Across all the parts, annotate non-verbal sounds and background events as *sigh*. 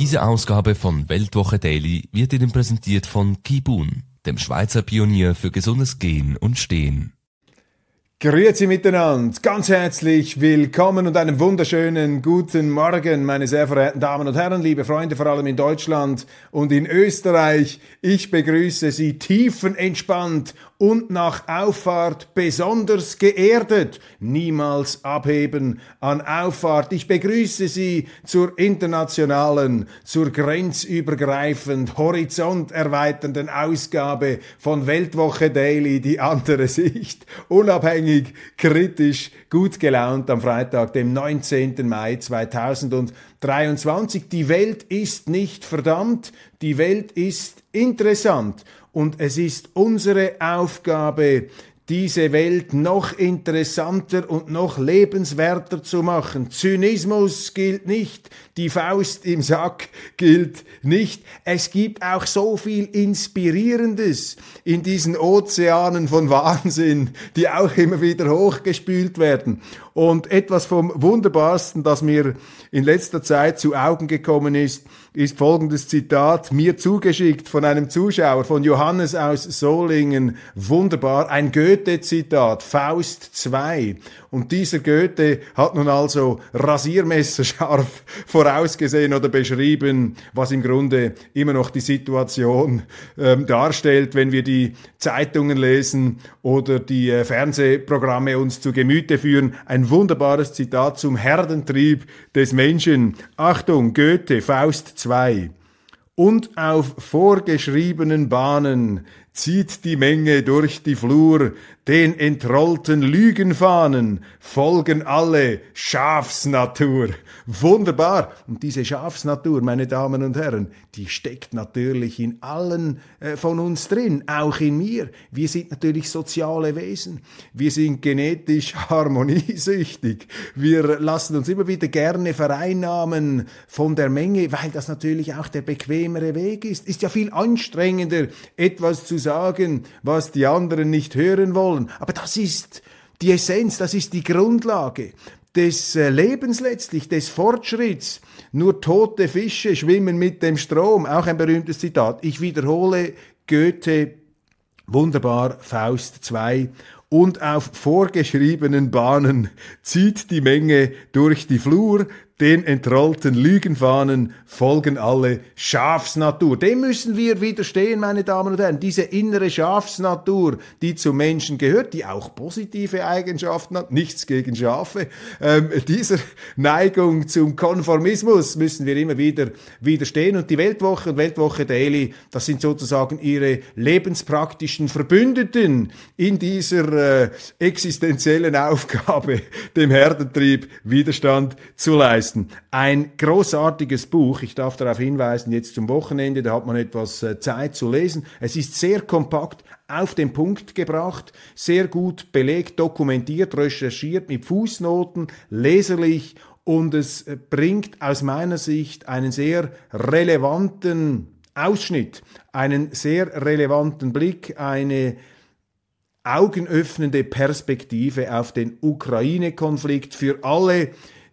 Diese Ausgabe von Weltwoche Daily wird Ihnen präsentiert von Kibun, dem Schweizer Pionier für gesundes Gehen und Stehen. Grüezi miteinander, ganz herzlich willkommen und einen wunderschönen guten Morgen, meine sehr verehrten Damen und Herren, liebe Freunde, vor allem in Deutschland und in Österreich. Ich begrüße Sie tiefenentspannt und nach Auffahrt besonders geerdet. Niemals abheben an Auffahrt. Ich begrüße Sie zur internationalen, zur grenzübergreifend, horizonterweiternden Ausgabe von Weltwoche Daily, die andere Sicht. Unabhängig, kritisch, gut gelaunt am Freitag, dem 19. Mai 2023. Die Welt ist nicht verdammt, die Welt ist interessant. Und es ist unsere Aufgabe, diese Welt noch interessanter und noch lebenswerter zu machen. Zynismus gilt nicht, die Faust im Sack gilt nicht. Es gibt auch so viel Inspirierendes in diesen Ozeanen von Wahnsinn, die auch immer wieder hochgespült werden. Und etwas vom Wunderbarsten, das mir in letzter Zeit zu Augen gekommen ist, ist folgendes Zitat mir zugeschickt von einem Zuschauer von Johannes aus Solingen. Wunderbar, ein Goethe-Zitat, Faust 2. Und dieser Goethe hat nun also rasiermesserscharf *laughs* vorausgesehen oder beschrieben, was im Grunde immer noch die Situation ähm, darstellt, wenn wir die Zeitungen lesen oder die äh, Fernsehprogramme uns zu Gemüte führen. Ein wunderbares Zitat zum Herdentrieb des Menschen. Achtung, Goethe, Faust 2. Und auf vorgeschriebenen Bahnen zieht die Menge durch die Flur, den entrollten Lügenfahnen folgen alle Schafsnatur. Wunderbar. Und diese Schafsnatur, meine Damen und Herren, die steckt natürlich in allen äh, von uns drin, auch in mir. Wir sind natürlich soziale Wesen. Wir sind genetisch *laughs* harmoniesüchtig. Wir lassen uns immer wieder gerne vereinnahmen von der Menge, weil das natürlich auch der bequemere Weg ist. Ist ja viel anstrengender, etwas zu sagen, was die anderen nicht hören wollen. Aber das ist die Essenz, das ist die Grundlage des äh, Lebens letztlich, des Fortschritts. Nur tote Fische schwimmen mit dem Strom. Auch ein berühmtes Zitat. Ich wiederhole Goethe, wunderbar, Faust 2. Und auf vorgeschriebenen Bahnen zieht die Menge durch die Flur, den entrollten Lügenfahnen folgen alle Schafsnatur. Dem müssen wir widerstehen, meine Damen und Herren. Diese innere Schafsnatur, die zum Menschen gehört, die auch positive Eigenschaften hat, nichts gegen Schafe. Ähm, dieser Neigung zum Konformismus müssen wir immer wieder widerstehen. Und die Weltwoche und Weltwoche Daily, das sind sozusagen ihre lebenspraktischen Verbündeten in dieser äh, existenziellen Aufgabe, dem Herdentrieb Widerstand zu leisten leisten. Ein großartiges Buch, ich darf darauf hinweisen, jetzt zum Wochenende, da hat man etwas äh, Zeit zu lesen. Es ist sehr kompakt, auf den Punkt gebracht, sehr gut belegt, dokumentiert, recherchiert mit Fußnoten, leserlich und es äh, bringt aus meiner Sicht einen sehr relevanten Ausschnitt, einen sehr relevanten Blick, eine augenöffnende Perspektive auf den Ukraine-Konflikt für alle,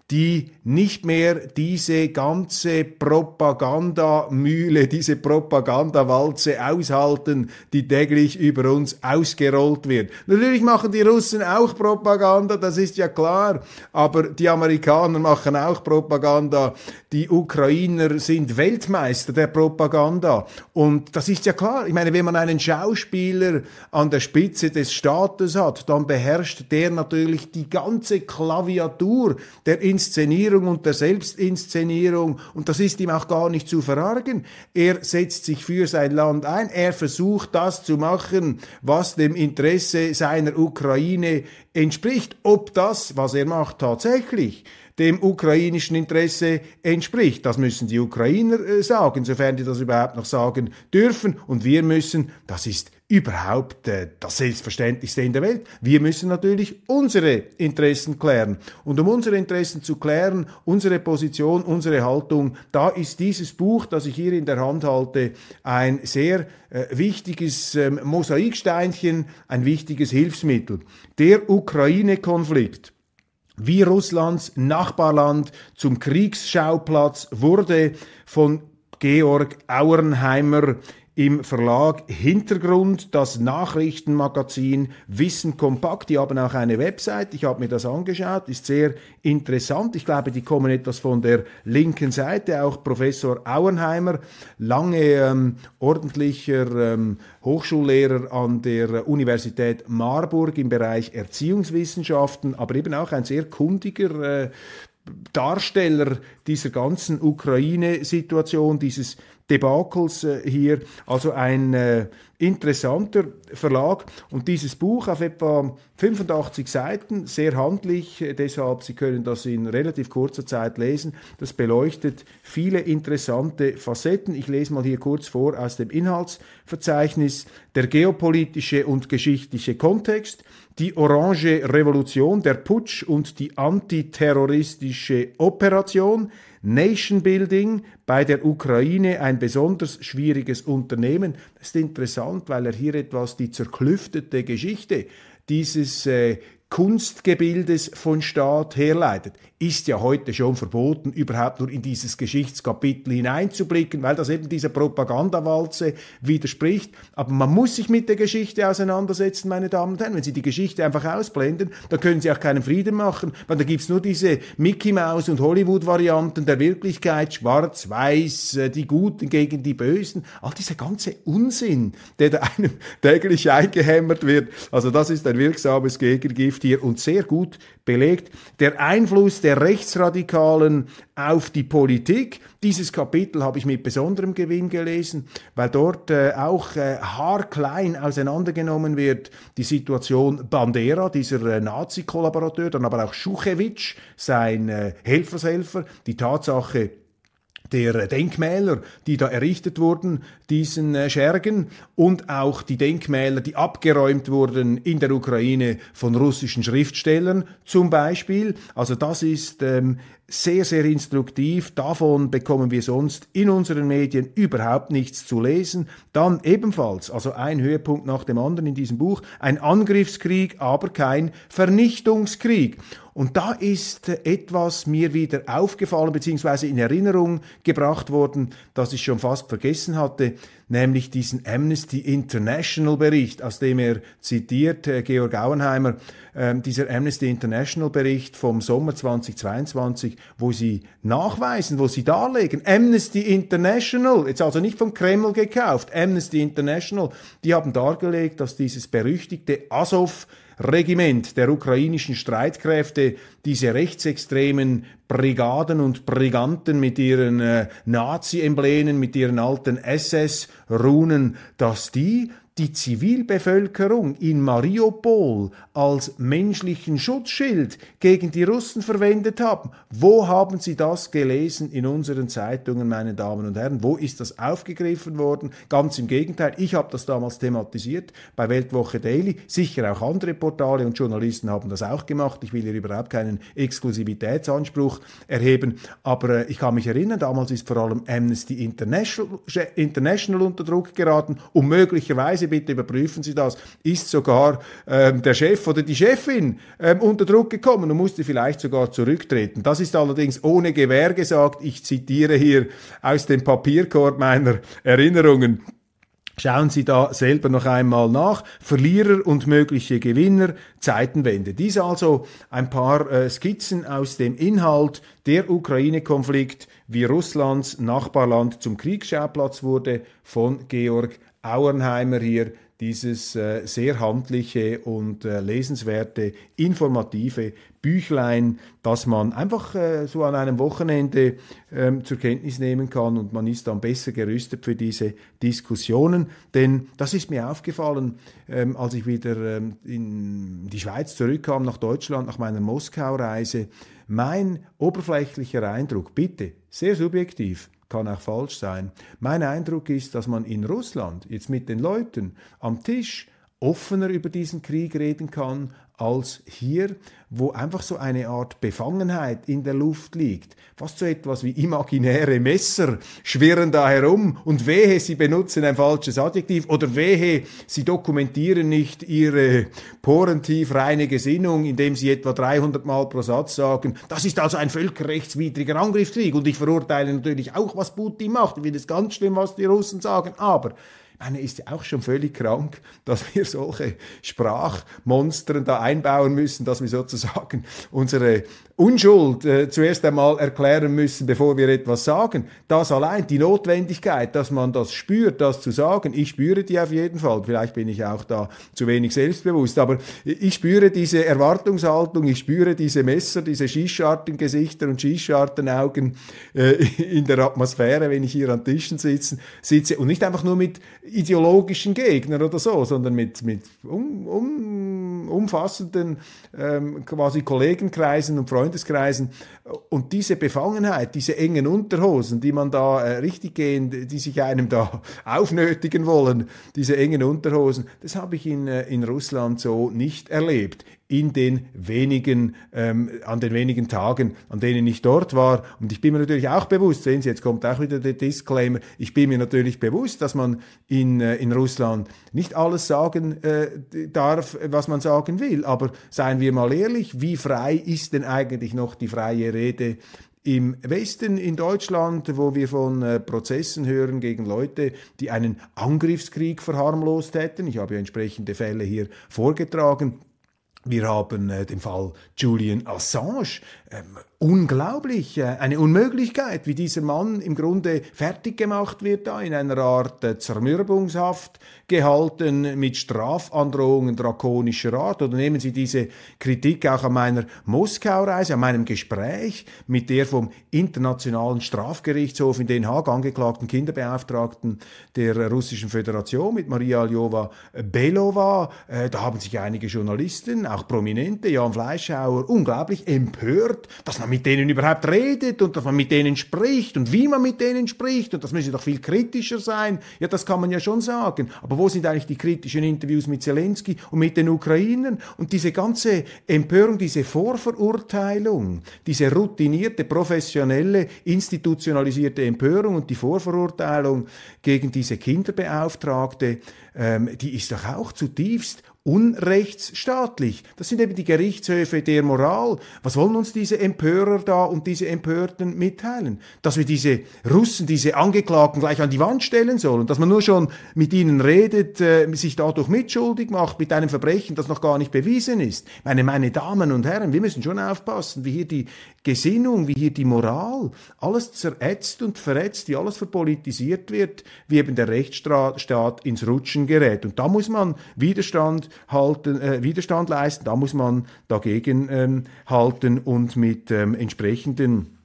die nicht mehr diese ganze Propagandamühle, diese Propagandawalze aushalten, die täglich über uns ausgerollt wird. Natürlich machen die Russen auch Propaganda, das ist ja klar, aber die Amerikaner machen auch Propaganda, die Ukrainer sind Weltmeister der Propaganda und das ist ja klar. Ich meine, wenn man einen Schauspieler an der Spitze des Staates hat, dann beherrscht der natürlich die ganze Klaviatur der Inszenierung und der Selbstinszenierung und das ist ihm auch gar nicht zu verargen. Er setzt sich für sein Land ein, er versucht das zu machen, was dem Interesse seiner Ukraine entspricht. Ob das, was er macht, tatsächlich dem ukrainischen Interesse entspricht. Das müssen die Ukrainer äh, sagen, sofern die das überhaupt noch sagen dürfen. Und wir müssen, das ist überhaupt äh, das Selbstverständlichste in der Welt. Wir müssen natürlich unsere Interessen klären. Und um unsere Interessen zu klären, unsere Position, unsere Haltung, da ist dieses Buch, das ich hier in der Hand halte, ein sehr äh, wichtiges ähm, Mosaiksteinchen, ein wichtiges Hilfsmittel. Der Ukraine-Konflikt wie Russlands Nachbarland zum Kriegsschauplatz wurde von Georg Auernheimer im Verlag Hintergrund, das Nachrichtenmagazin Wissen Kompakt. Die haben auch eine Website. Ich habe mir das angeschaut, ist sehr interessant. Ich glaube, die kommen etwas von der linken Seite. Auch Professor Auenheimer, lange ähm, ordentlicher ähm, Hochschullehrer an der Universität Marburg im Bereich Erziehungswissenschaften, aber eben auch ein sehr kundiger äh, Darsteller dieser ganzen Ukraine-Situation, dieses Debakels äh, hier. Also ein äh, interessanter Verlag. Und dieses Buch auf etwa 85 Seiten, sehr handlich, äh, deshalb Sie können das in relativ kurzer Zeit lesen. Das beleuchtet viele interessante Facetten. Ich lese mal hier kurz vor aus dem Inhaltsverzeichnis. Der geopolitische und geschichtliche Kontext, die Orange Revolution, der Putsch und die antiterroristische Operation, Nation Building bei der Ukraine ein besonders schwieriges Unternehmen. Das ist interessant, weil er hier etwas die zerklüftete Geschichte dieses äh, Kunstgebildes von Staat herleitet ist ja heute schon verboten, überhaupt nur in dieses Geschichtskapitel hineinzublicken, weil das eben dieser Propagandawalze widerspricht. Aber man muss sich mit der Geschichte auseinandersetzen, meine Damen und Herren. Wenn Sie die Geschichte einfach ausblenden, dann können Sie auch keinen Frieden machen, weil da gibt's nur diese Mickey Mouse und Hollywood-Varianten der Wirklichkeit, schwarz, weiß, äh, die Guten gegen die Bösen, all dieser ganze Unsinn, der da *laughs* einem täglich eingehämmert wird. Also das ist ein wirksames Gegengift hier und sehr gut belegt. Der Einfluss der Rechtsradikalen auf die Politik. Dieses Kapitel habe ich mit besonderem Gewinn gelesen, weil dort äh, auch äh, haarklein auseinandergenommen wird die Situation Bandera, dieser äh, Nazi-Kollaborateur, dann aber auch Schuchewitsch, sein äh, Helfershelfer, die Tatsache, der Denkmäler, die da errichtet wurden, diesen äh, Schergen und auch die Denkmäler, die abgeräumt wurden in der Ukraine von russischen Schriftstellern zum Beispiel. Also das ist ähm, sehr, sehr instruktiv. Davon bekommen wir sonst in unseren Medien überhaupt nichts zu lesen. Dann ebenfalls, also ein Höhepunkt nach dem anderen in diesem Buch, ein Angriffskrieg, aber kein Vernichtungskrieg. Und da ist etwas mir wieder aufgefallen bzw. in Erinnerung gebracht worden, das ich schon fast vergessen hatte, nämlich diesen Amnesty International Bericht, aus dem er zitiert, äh, Georg Auenheimer, äh, dieser Amnesty International Bericht vom Sommer 2022, wo sie nachweisen, wo sie darlegen, Amnesty International, jetzt also nicht vom Kreml gekauft, Amnesty International, die haben dargelegt, dass dieses berüchtigte Azov Regiment der ukrainischen Streitkräfte diese rechtsextremen Brigaden und Briganten mit ihren äh, Nazi-Emblemen, mit ihren alten SS-Runen, dass die die Zivilbevölkerung in Mariupol als menschlichen Schutzschild gegen die Russen verwendet haben. Wo haben Sie das gelesen in unseren Zeitungen, meine Damen und Herren? Wo ist das aufgegriffen worden? Ganz im Gegenteil, ich habe das damals thematisiert bei Weltwoche Daily. Sicher auch andere Portale und Journalisten haben das auch gemacht. Ich will hier überhaupt keinen Exklusivitätsanspruch erheben, aber äh, ich kann mich erinnern, damals ist vor allem Amnesty International, International unter Druck geraten, um möglicherweise Weise, bitte überprüfen Sie das, ist sogar ähm, der Chef oder die Chefin ähm, unter Druck gekommen und musste vielleicht sogar zurücktreten. Das ist allerdings ohne Gewähr gesagt. Ich zitiere hier aus dem Papierkorb meiner Erinnerungen. Schauen Sie da selber noch einmal nach. Verlierer und mögliche Gewinner, Zeitenwende. Dies also ein paar äh, Skizzen aus dem Inhalt der Ukraine-Konflikt, wie Russlands Nachbarland zum Kriegsschauplatz wurde, von Georg Auernheimer hier dieses äh, sehr handliche und äh, lesenswerte, informative Büchlein, das man einfach äh, so an einem Wochenende ähm, zur Kenntnis nehmen kann und man ist dann besser gerüstet für diese Diskussionen. Denn das ist mir aufgefallen, ähm, als ich wieder ähm, in die Schweiz zurückkam, nach Deutschland, nach meiner Moskau-Reise. Mein oberflächlicher Eindruck, bitte, sehr subjektiv, kann auch falsch sein. Mein Eindruck ist, dass man in Russland jetzt mit den Leuten am Tisch offener über diesen Krieg reden kann als hier, wo einfach so eine Art Befangenheit in der Luft liegt. Fast so etwas wie imaginäre Messer schwirren da herum und wehe, sie benutzen ein falsches Adjektiv oder wehe, sie dokumentieren nicht ihre porentief reine Gesinnung, indem sie etwa 300 Mal pro Satz sagen, das ist also ein völkerrechtswidriger Angriffskrieg und ich verurteile natürlich auch, was Putin macht. Ich finde es ganz schlimm, was die Russen sagen, aber meine, ist ja auch schon völlig krank, dass wir solche Sprachmonstern da einbauen müssen, dass wir sozusagen unsere Unschuld äh, zuerst einmal erklären müssen, bevor wir etwas sagen. Das allein, die Notwendigkeit, dass man das spürt, das zu sagen, ich spüre die auf jeden Fall. Vielleicht bin ich auch da zu wenig selbstbewusst, aber ich spüre diese Erwartungshaltung, ich spüre diese Messer, diese Schießschartengesichter und Schießschartenaugen äh, in der Atmosphäre, wenn ich hier an Tischen sitze und nicht einfach nur mit ideologischen Gegnern oder so, sondern mit, mit um, um, umfassenden ähm, quasi Kollegenkreisen und Freundeskreisen. Und diese Befangenheit, diese engen Unterhosen, die man da äh, richtig gehen, die sich einem da *laughs* aufnötigen wollen, diese engen Unterhosen, das habe ich in, äh, in Russland so nicht erlebt in den wenigen, ähm, an den wenigen Tagen, an denen ich dort war. Und ich bin mir natürlich auch bewusst, sehen Sie, jetzt kommt auch wieder der Disclaimer, ich bin mir natürlich bewusst, dass man in, äh, in Russland nicht alles sagen äh, darf, was man sagen will. Aber seien wir mal ehrlich, wie frei ist denn eigentlich noch die freie Rede im Westen in Deutschland, wo wir von äh, Prozessen hören gegen Leute, die einen Angriffskrieg verharmlost hätten. Ich habe ja entsprechende Fälle hier vorgetragen. Wir haben äh, den Fall Julian Assange. Ähm, unglaublich, äh, eine Unmöglichkeit, wie dieser Mann im Grunde fertig gemacht wird, da in einer Art äh, Zermürbungshaft gehalten mit Strafandrohungen drakonischer Art. Oder nehmen Sie diese Kritik auch an meiner Moskau-Reise, an meinem Gespräch mit der vom Internationalen Strafgerichtshof in Den Haag angeklagten Kinderbeauftragten der Russischen Föderation mit Maria Aljova Belova. Äh, da haben sich einige Journalisten, auch Prominente, Jan Fleischhauer, unglaublich empört, dass man mit denen überhaupt redet und dass man mit denen spricht und wie man mit denen spricht und das müsse doch viel kritischer sein. Ja, das kann man ja schon sagen. Aber wo sind eigentlich die kritischen Interviews mit Zelensky und mit den Ukrainern? Und diese ganze Empörung, diese Vorverurteilung, diese routinierte, professionelle, institutionalisierte Empörung und die Vorverurteilung gegen diese Kinderbeauftragte, ähm, die ist doch auch zutiefst unrechtsstaatlich. Das sind eben die Gerichtshöfe der Moral. Was wollen uns diese Empörer da und diese Empörten mitteilen? Dass wir diese Russen, diese Angeklagten gleich an die Wand stellen sollen, dass man nur schon mit ihnen redet, äh, sich dadurch mitschuldig macht mit einem Verbrechen, das noch gar nicht bewiesen ist. Meine, meine Damen und Herren, wir müssen schon aufpassen, wie hier die Gesinnung, wie hier die Moral, alles zerätzt und verrätzt, wie alles verpolitisiert wird, wie eben der Rechtsstaat ins Rutschen gerät. Und da muss man Widerstand halten, äh, Widerstand leisten, da muss man dagegen ähm, halten und mit ähm, entsprechenden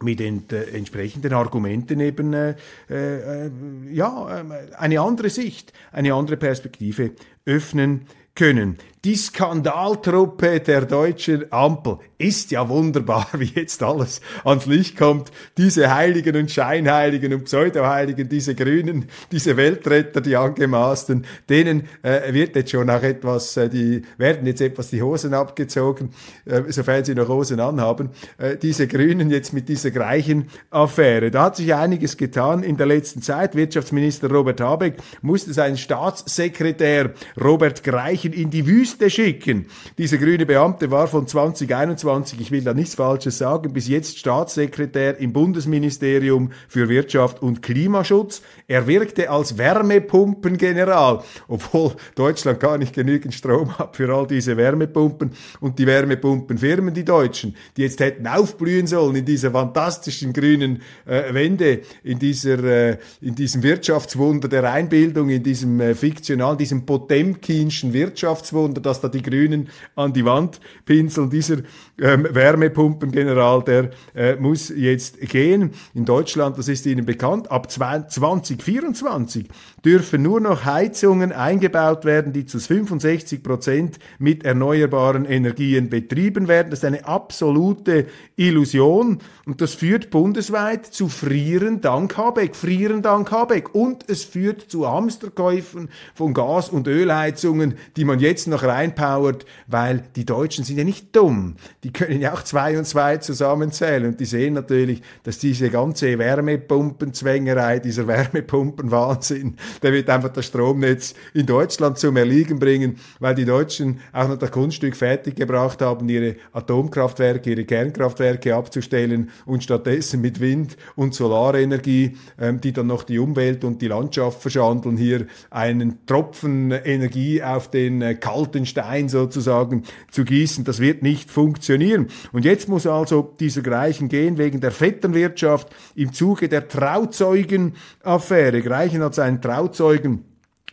mit den äh, entsprechenden Argumenten eben äh, äh, ja, äh, eine andere Sicht, eine andere Perspektive öffnen können. Die Skandaltruppe der deutschen Ampel ist ja wunderbar, *laughs* wie jetzt alles ans Licht kommt. Diese Heiligen und Scheinheiligen und Pseudoheiligen, diese Grünen, *laughs* diese Weltretter, die angemaßten, denen äh, wird jetzt schon auch etwas, äh, die werden jetzt etwas die Hosen abgezogen, äh, sofern sie noch Hosen anhaben. Äh, diese Grünen jetzt mit dieser gleichen Affäre. Da hat sich einiges getan in der letzten Zeit. Wirtschaftsminister Robert Habeck musste seinen Staatssekretär Robert Greichen in die Wüste Liste schicken. Dieser grüne Beamte war von 2021, ich will da nichts Falsches sagen, bis jetzt Staatssekretär im Bundesministerium für Wirtschaft und Klimaschutz. Er wirkte als Wärmepumpengeneral, obwohl Deutschland gar nicht genügend Strom hat für all diese Wärmepumpen und die Wärmepumpenfirmen, die Deutschen, die jetzt hätten aufblühen sollen in dieser fantastischen grünen äh, Wende, in dieser, äh, in diesem Wirtschaftswunder der Einbildung, in diesem äh, fiktionalen, diesem Potemkinschen Wirtschaftswunder, dass da die Grünen an die Wand pinseln. Dieser ähm, Wärmepumpengeneral, der äh, muss jetzt gehen. In Deutschland, das ist Ihnen bekannt, ab 2024 dürfen nur noch Heizungen eingebaut werden, die zu 65 Prozent mit erneuerbaren Energien betrieben werden. Das ist eine absolute Illusion und das führt bundesweit zu Frieren dank Habeck, Frieren dank Habeck und es führt zu Hamsterkäufen von Gas- und Ölheizungen, die man jetzt noch reinpowert, weil die Deutschen sind ja nicht dumm. Die können ja auch zwei und zwei zusammenzählen und die sehen natürlich, dass diese ganze Wärmepumpenzwängerei, dieser Wärmepumpenwahnsinn, der wird einfach das Stromnetz in Deutschland zum Erliegen bringen, weil die Deutschen auch noch das Kunststück fertiggebracht haben, ihre Atomkraftwerke, ihre Kernkraftwerke abzustellen und stattdessen mit Wind- und Solarenergie, ähm, die dann noch die Umwelt und die Landschaft verschandeln, hier einen Tropfen Energie auf den äh, kalten Stein sozusagen zu gießen. Das wird nicht funktionieren. Und jetzt muss also dieser Greichen gehen wegen der Vetternwirtschaft im Zuge der Trauzeugenaffäre. Greichen hat seinen Trauzeugen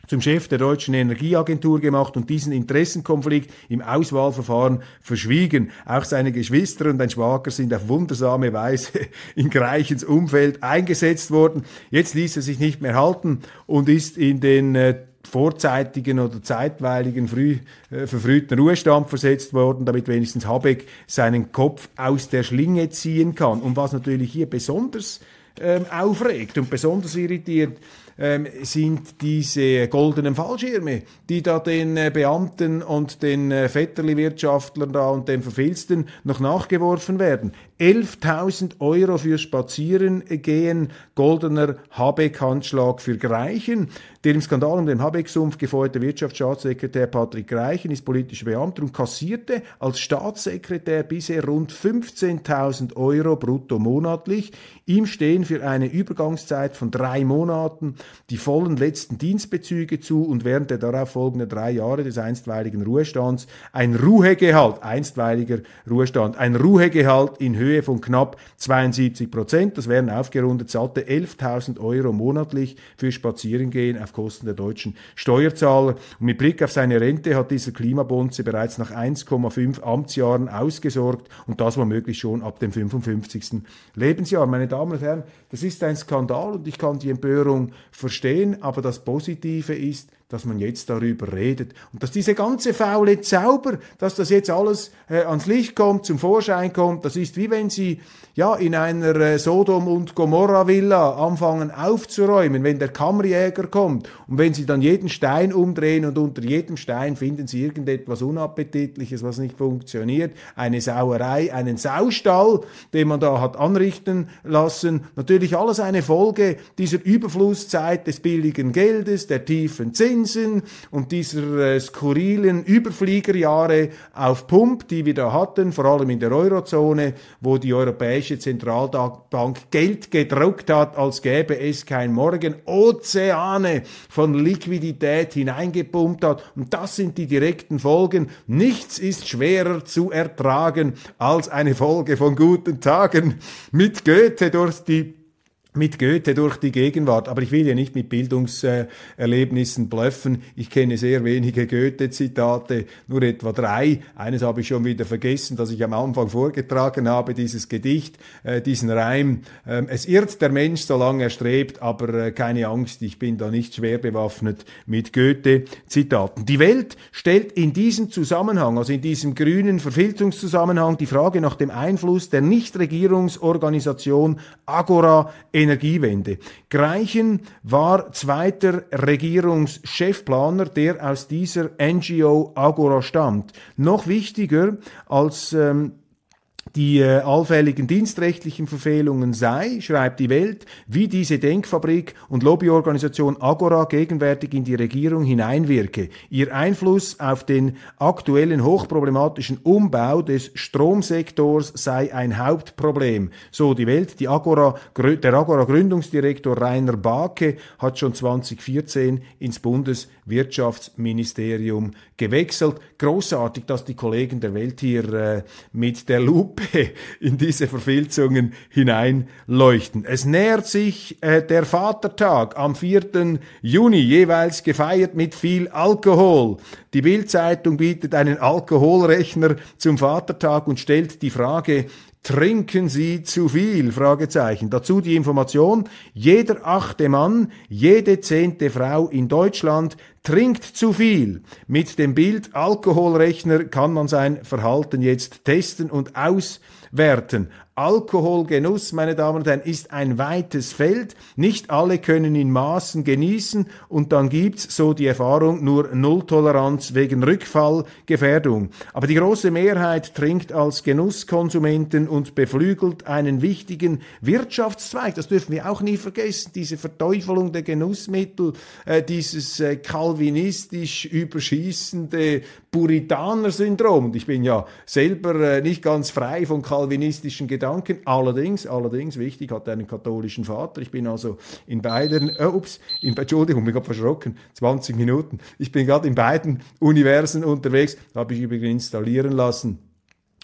zum Chef der deutschen Energieagentur gemacht und diesen Interessenkonflikt im Auswahlverfahren verschwiegen. Auch seine Geschwister und ein Schwager sind auf wundersame Weise *laughs* in Greichens Umfeld eingesetzt worden. Jetzt ließ er sich nicht mehr halten und ist in den äh, vorzeitigen oder zeitweiligen früh, äh, verfrühten Ruhestand versetzt worden, damit wenigstens Habeck seinen Kopf aus der Schlinge ziehen kann. Und was natürlich hier besonders ähm, aufregt und besonders irritiert, ähm, sind diese goldenen Fallschirme, die da den äh, Beamten und den äh, Vetterli-Wirtschaftlern da und den Verfilzten noch nachgeworfen werden. 11.000 Euro fürs Spazierengehen, goldener Habeck-Handschlag für Greichen. Der im Skandal um den Habeck-Sumpf gefeuerte Wirtschaftsstaatssekretär Patrick Greichen ist politischer Beamter und kassierte als Staatssekretär bisher rund 15.000 Euro brutto monatlich. Ihm stehen für eine Übergangszeit von drei Monaten die vollen letzten Dienstbezüge zu und während der darauf folgenden drei Jahre des einstweiligen Ruhestands ein Ruhegehalt, einstweiliger Ruhestand, ein Ruhegehalt in Höhe von knapp 72 Prozent. Das wären aufgerundet satte 11.000 Euro monatlich für Spazierengehen auf Kosten der deutschen Steuerzahler. Und mit Blick auf seine Rente hat dieser Klimabonze bereits nach 1,5 Amtsjahren ausgesorgt und das womöglich schon ab dem 55. Lebensjahr. Meine Damen und Herren, das ist ein Skandal und ich kann die Empörung verstehen, aber das Positive ist, dass man jetzt darüber redet. Und dass diese ganze faule Zauber, dass das jetzt alles äh, ans Licht kommt, zum Vorschein kommt, das ist wie wenn Sie ja in einer äh, Sodom und Gomorra Villa anfangen aufzuräumen, wenn der Kammerjäger kommt. Und wenn Sie dann jeden Stein umdrehen und unter jedem Stein finden Sie irgendetwas unappetitliches, was nicht funktioniert, eine Sauerei, einen Saustall, den man da hat anrichten lassen, natürlich alles eine Folge dieser Überflusszeit des billigen Geldes, der tiefen Zinsen Zinsen und dieser äh, skurrilen Überfliegerjahre auf Pump, die wir da hatten, vor allem in der Eurozone, wo die Europäische Zentralbank Geld gedruckt hat, als gäbe es kein Morgen, Ozeane von Liquidität hineingepumpt hat. Und das sind die direkten Folgen. Nichts ist schwerer zu ertragen als eine Folge von guten Tagen mit Goethe durch die mit Goethe durch die Gegenwart, aber ich will ja nicht mit Bildungserlebnissen bluffen. Ich kenne sehr wenige Goethe-Zitate, nur etwa drei. Eines habe ich schon wieder vergessen, das ich am Anfang vorgetragen habe, dieses Gedicht, äh, diesen Reim. Ähm, es irrt der Mensch, solange er strebt, aber äh, keine Angst, ich bin da nicht schwer bewaffnet mit Goethe-Zitaten. Die Welt stellt in diesem Zusammenhang, also in diesem grünen Verfilzungszusammenhang, die Frage nach dem Einfluss der Nichtregierungsorganisation Agora Energiewende. Greichen war zweiter Regierungschefplaner, der aus dieser NGO Agora stammt. Noch wichtiger als ähm, die äh, allfälligen dienstrechtlichen Verfehlungen sei, schreibt die Welt, wie diese Denkfabrik und Lobbyorganisation Agora gegenwärtig in die Regierung hineinwirke. Ihr Einfluss auf den aktuellen hochproblematischen Umbau des Stromsektors sei ein Hauptproblem. So die Welt. Die Agora, der Agora Gründungsdirektor Rainer Bake hat schon 2014 ins Bundeswirtschaftsministerium gewechselt. Großartig, dass die Kollegen der Welt hier äh, mit der Lupe Lupe in diese Verfilzungen hineinleuchten. Es nähert sich äh, der Vatertag am 4. Juni, jeweils gefeiert mit viel Alkohol. Die Bildzeitung bietet einen Alkoholrechner zum Vatertag und stellt die Frage, Trinken Sie zu viel? Fragezeichen. Dazu die Information, jeder achte Mann, jede zehnte Frau in Deutschland trinkt zu viel. Mit dem Bild Alkoholrechner kann man sein Verhalten jetzt testen und auswerten. Alkoholgenuss, meine Damen und Herren, ist ein weites Feld. Nicht alle können in Maßen genießen und dann gibt's, so die Erfahrung, nur Nulltoleranz wegen Rückfallgefährdung. Aber die große Mehrheit trinkt als Genusskonsumenten und beflügelt einen wichtigen Wirtschaftszweig. Das dürfen wir auch nie vergessen. Diese Verteufelung der Genussmittel, äh, dieses äh, kalvinistisch überschießende Puritaner-Syndrom. Ich bin ja selber äh, nicht ganz frei von kalvinistischen Gedanken Gedanken. Allerdings, allerdings, wichtig, hat einen katholischen Vater. Ich bin also in beiden, äh, ups, in, Entschuldigung, ich habe verschrocken, 20 Minuten. Ich bin gerade in beiden Universen unterwegs, habe ich übrigens installieren lassen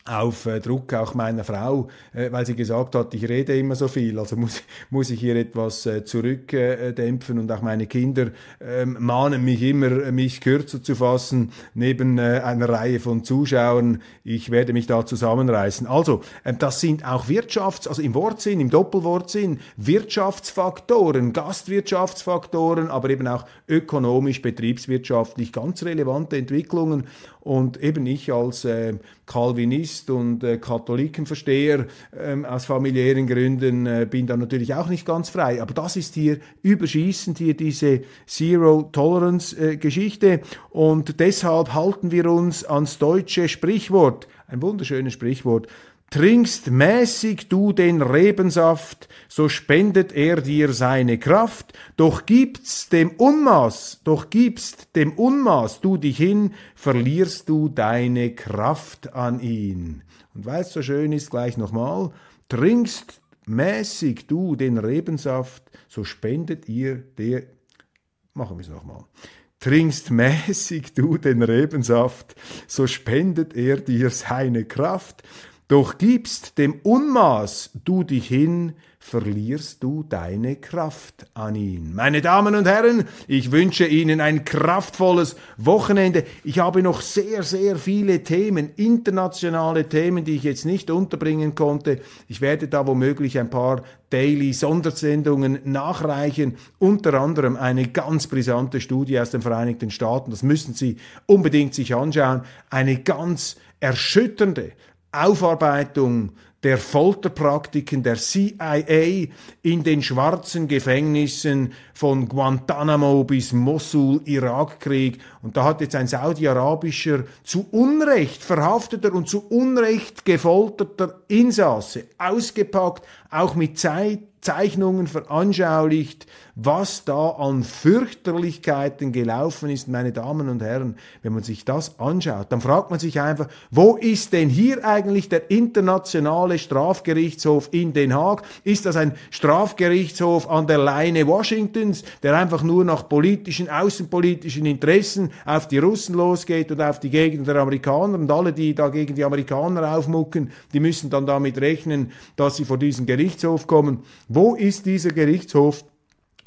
auf äh, Druck auch meiner Frau, äh, weil sie gesagt hat, ich rede immer so viel, also muss, *laughs* muss ich hier etwas äh, zurückdämpfen und auch meine Kinder ähm, mahnen mich immer, mich kürzer zu fassen, neben einer Reihe von Zuschauern. Ich werde mich da zusammenreißen. Also, das sind auch Wirtschafts-, also im Wortsinn, im Doppelwortsinn, Wirtschaftsfaktoren, Gastwirtschaftsfaktoren, aber eben auch ökonomisch, betriebswirtschaftlich ganz relevante Entwicklungen und eben ich als äh, Calvinist und äh, Katholikenversteher ähm, aus familiären Gründen äh, bin da natürlich auch nicht ganz frei. Aber das ist hier überschießend, hier diese Zero-Tolerance-Geschichte. Äh, und deshalb halten wir uns ans deutsche Sprichwort, ein wunderschönes Sprichwort, Trinkst mäßig du den Rebensaft, so spendet er dir seine Kraft, doch gibt's dem Unmaß, doch gibst dem Unmaß du dich hin, verlierst du deine Kraft an ihn. Und weil es so schön ist, gleich nochmal, trinkst mäßig du den Rebensaft, so spendet ihr der, machen wir es nochmal, trinkst mäßig du den Rebensaft, so spendet er dir seine Kraft, doch gibst dem Unmaß du dich hin, verlierst du deine Kraft an ihn. Meine Damen und Herren, ich wünsche Ihnen ein kraftvolles Wochenende. Ich habe noch sehr, sehr viele Themen, internationale Themen, die ich jetzt nicht unterbringen konnte. Ich werde da womöglich ein paar Daily Sondersendungen nachreichen, unter anderem eine ganz brisante Studie aus den Vereinigten Staaten. Das müssen Sie unbedingt sich anschauen. Eine ganz erschütternde, Aufarbeitung der Folterpraktiken der CIA in den schwarzen Gefängnissen von Guantanamo bis Mosul, Irakkrieg. Und da hat jetzt ein saudi-arabischer zu Unrecht verhafteter und zu Unrecht gefolterter Insasse ausgepackt, auch mit Zeit Zeichnungen veranschaulicht, was da an Fürchterlichkeiten gelaufen ist, meine Damen und Herren. Wenn man sich das anschaut, dann fragt man sich einfach, wo ist denn hier eigentlich der internationale Strafgerichtshof in Den Haag? Ist das ein Strafgerichtshof an der Leine Washingtons, der einfach nur nach politischen, außenpolitischen Interessen auf die Russen losgeht und auf die Gegend der Amerikaner und alle, die da gegen die Amerikaner aufmucken, die müssen dann damit rechnen, dass sie vor diesen Gerichtshof kommen? Wo ist dieser Gerichtshof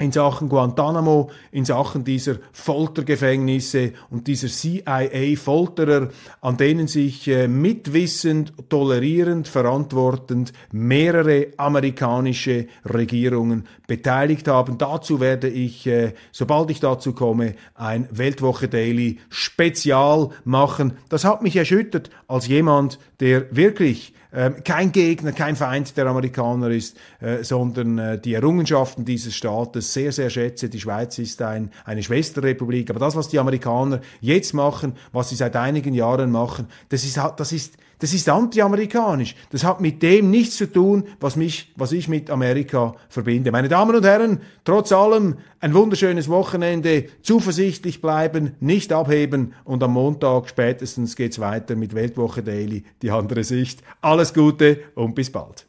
in Sachen Guantanamo, in Sachen dieser Foltergefängnisse und dieser CIA-Folterer, an denen sich äh, mitwissend, tolerierend, verantwortend mehrere amerikanische Regierungen beteiligt haben. Dazu werde ich, äh, sobald ich dazu komme, ein Weltwoche Daily Spezial machen. Das hat mich erschüttert als jemand, der wirklich ähm, kein Gegner, kein Feind der Amerikaner ist, äh, sondern äh, die Errungenschaften dieses Staates sehr, sehr schätze. Die Schweiz ist ein, eine Schwesterrepublik. Aber das, was die Amerikaner jetzt machen, was sie seit einigen Jahren machen, das ist, das ist, das ist anti-amerikanisch. Das hat mit dem nichts zu tun, was mich, was ich mit Amerika verbinde. Meine Damen und Herren, trotz allem ein wunderschönes Wochenende, zuversichtlich bleiben, nicht abheben und am Montag spätestens geht's weiter mit Weltwoche Daily, die andere Sicht. Alles Gute und bis bald.